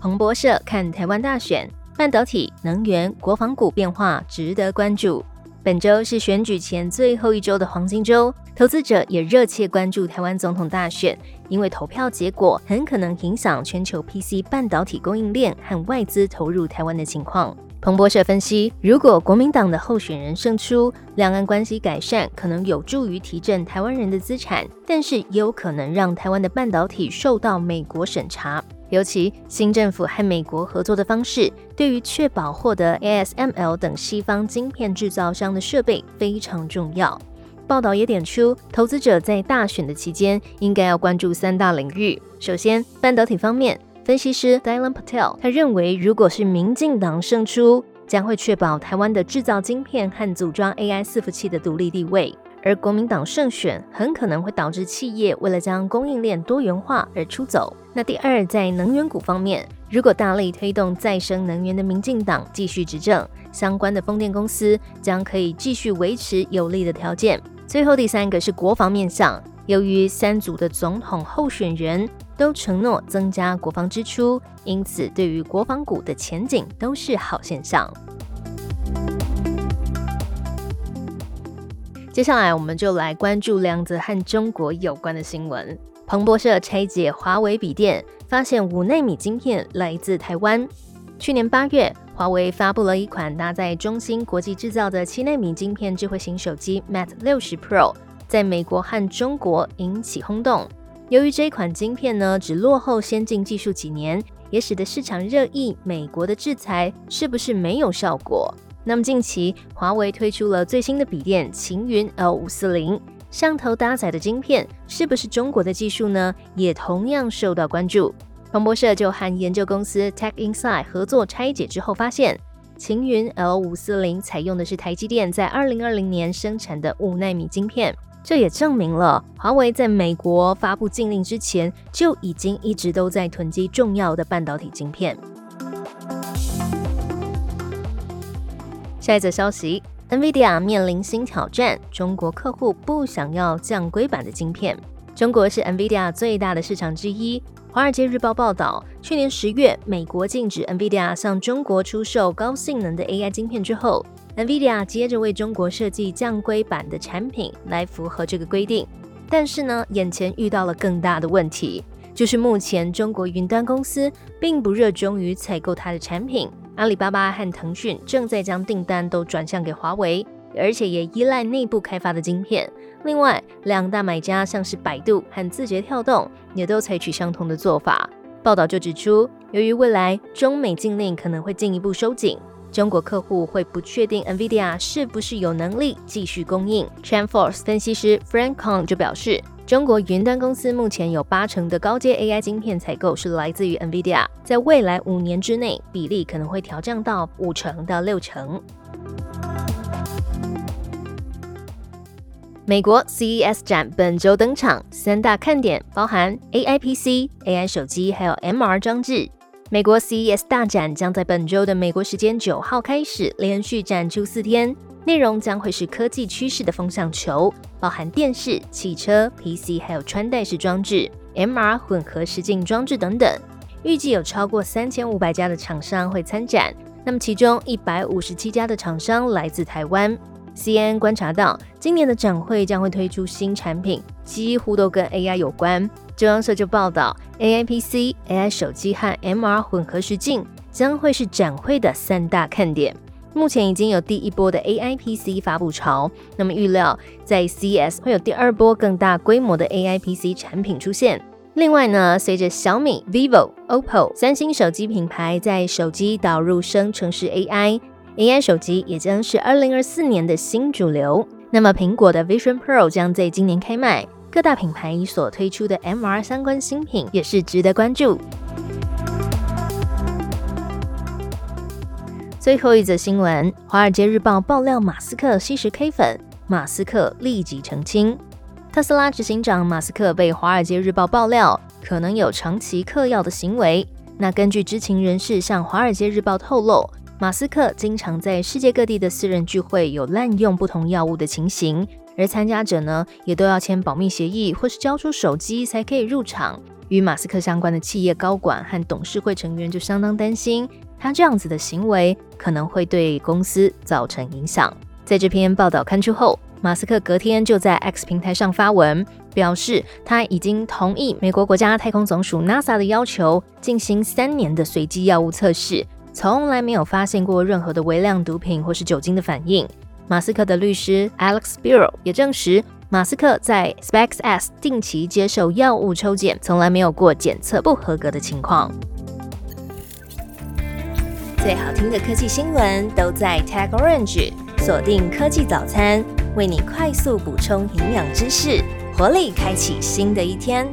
彭博社看台湾大选，半导体、能源、国防股变化值得关注。本周是选举前最后一周的黄金周，投资者也热切关注台湾总统大选，因为投票结果很可能影响全球 PC 半导体供应链和外资投入台湾的情况。彭博社分析，如果国民党的候选人胜出，两岸关系改善可能有助于提振台湾人的资产，但是也有可能让台湾的半导体受到美国审查。尤其新政府和美国合作的方式，对于确保获得 ASML 等西方晶片制造商的设备非常重要。报道也点出，投资者在大选的期间应该要关注三大领域。首先，半导体方面。分析师 Dylan Patel 他认为，如果是民进党胜出，将会确保台湾的制造晶片和组装 AI 伺服器的独立地位；而国民党胜选很可能会导致企业为了将供应链多元化而出走。那第二，在能源股方面，如果大力推动再生能源的民进党继续执政，相关的风电公司将可以继续维持有利的条件。最后第三个是国防面向，由于三组的总统候选人。都承诺增加国防支出，因此对于国防股的前景都是好现象。接下来，我们就来关注两则和中国有关的新闻。彭博社拆解华为笔电，发现五纳米晶片来自台湾。去年八月，华为发布了一款搭载中芯国际制造的七纳米晶片智慧型手机 Mate 六十 Pro，在美国和中国引起轰动。由于这款晶片呢只落后先进技术几年，也使得市场热议美国的制裁是不是没有效果。那么近期华为推出了最新的笔电擎云 L 五四零，上头搭载的晶片是不是中国的技术呢？也同样受到关注。彭博社就和研究公司 Tech Insight 合作拆解之后，发现擎云 L 五四零采用的是台积电在二零二零年生产的五纳米晶片。这也证明了华为在美国发布禁令之前就已经一直都在囤积重要的半导体晶片。下一则消息，NVIDIA 面临新挑战，中国客户不想要降规版的晶片。中国是 NVIDIA 最大的市场之一。华尔街日报报道，去年十月，美国禁止 NVIDIA 向中国出售高性能的 AI 晶片之后。NVIDIA 接着为中国设计降规版的产品来符合这个规定，但是呢，眼前遇到了更大的问题，就是目前中国云端公司并不热衷于采购它的产品。阿里巴巴和腾讯正在将订单都转向给华为，而且也依赖内部开发的晶片。另外，两大买家像是百度和字节跳动也都采取相同的做法。报道就指出，由于未来中美境内可能会进一步收紧。中国客户会不确定 NVIDIA 是不是有能力继续供应。TrendForce 分析师 Frank Kong 就表示，中国云端公司目前有八成的高阶 AI 晶片采购是来自于 NVIDIA，在未来五年之内，比例可能会调降到五成到六成。美国 CES 展本周登场，三大看点包含 AI PC、AI 手机，还有 MR 装置。美国 CES 大展将在本周的美国时间九号开始，连续展出四天，内容将会是科技趋势的风向球，包含电视、汽车、PC，还有穿戴式装置、MR 混合实境装置等等。预计有超过三千五百家的厂商会参展，那么其中一百五十七家的厂商来自台湾。CNN 观察到，今年的展会将会推出新产品，几乎都跟 AI 有关。中央社就报道，AI PC、AI 手机和 MR 混合实境将会是展会的三大看点。目前已经有第一波的 AI PC 发布潮，那么预料在 CES 会有第二波更大规模的 AI PC 产品出现。另外呢，随着小米、vivo、OPPO、三星手机品牌在手机导入生成式 AI AI 手机也将是二零二四年的新主流。那么苹果的 Vision Pro 将在今年开卖。各大品牌所推出的 MR 相关新品也是值得关注。最后一则新闻，《华尔街日报》爆料马斯克吸食 K 粉，马斯克立即澄清。特斯拉执行长马斯克被《华尔街日报》爆料可能有长期嗑药的行为。那根据知情人士向《华尔街日报》透露，马斯克经常在世界各地的私人聚会有滥用不同药物的情形，而参加者呢也都要签保密协议或是交出手机才可以入场。与马斯克相关的企业高管和董事会成员就相当担心。他这样子的行为可能会对公司造成影响。在这篇报道刊出后，马斯克隔天就在 X 平台上发文，表示他已经同意美国国家太空总署 NASA 的要求，进行三年的随机药物测试，从来没有发现过任何的微量毒品或是酒精的反应。马斯克的律师 Alex Bureau 也证实，马斯克在 SpaceX 定期接受药物抽检，从来没有过检测不合格的情况。最好听的科技新闻都在 Tag Orange，锁定科技早餐，为你快速补充营养知识，活力开启新的一天。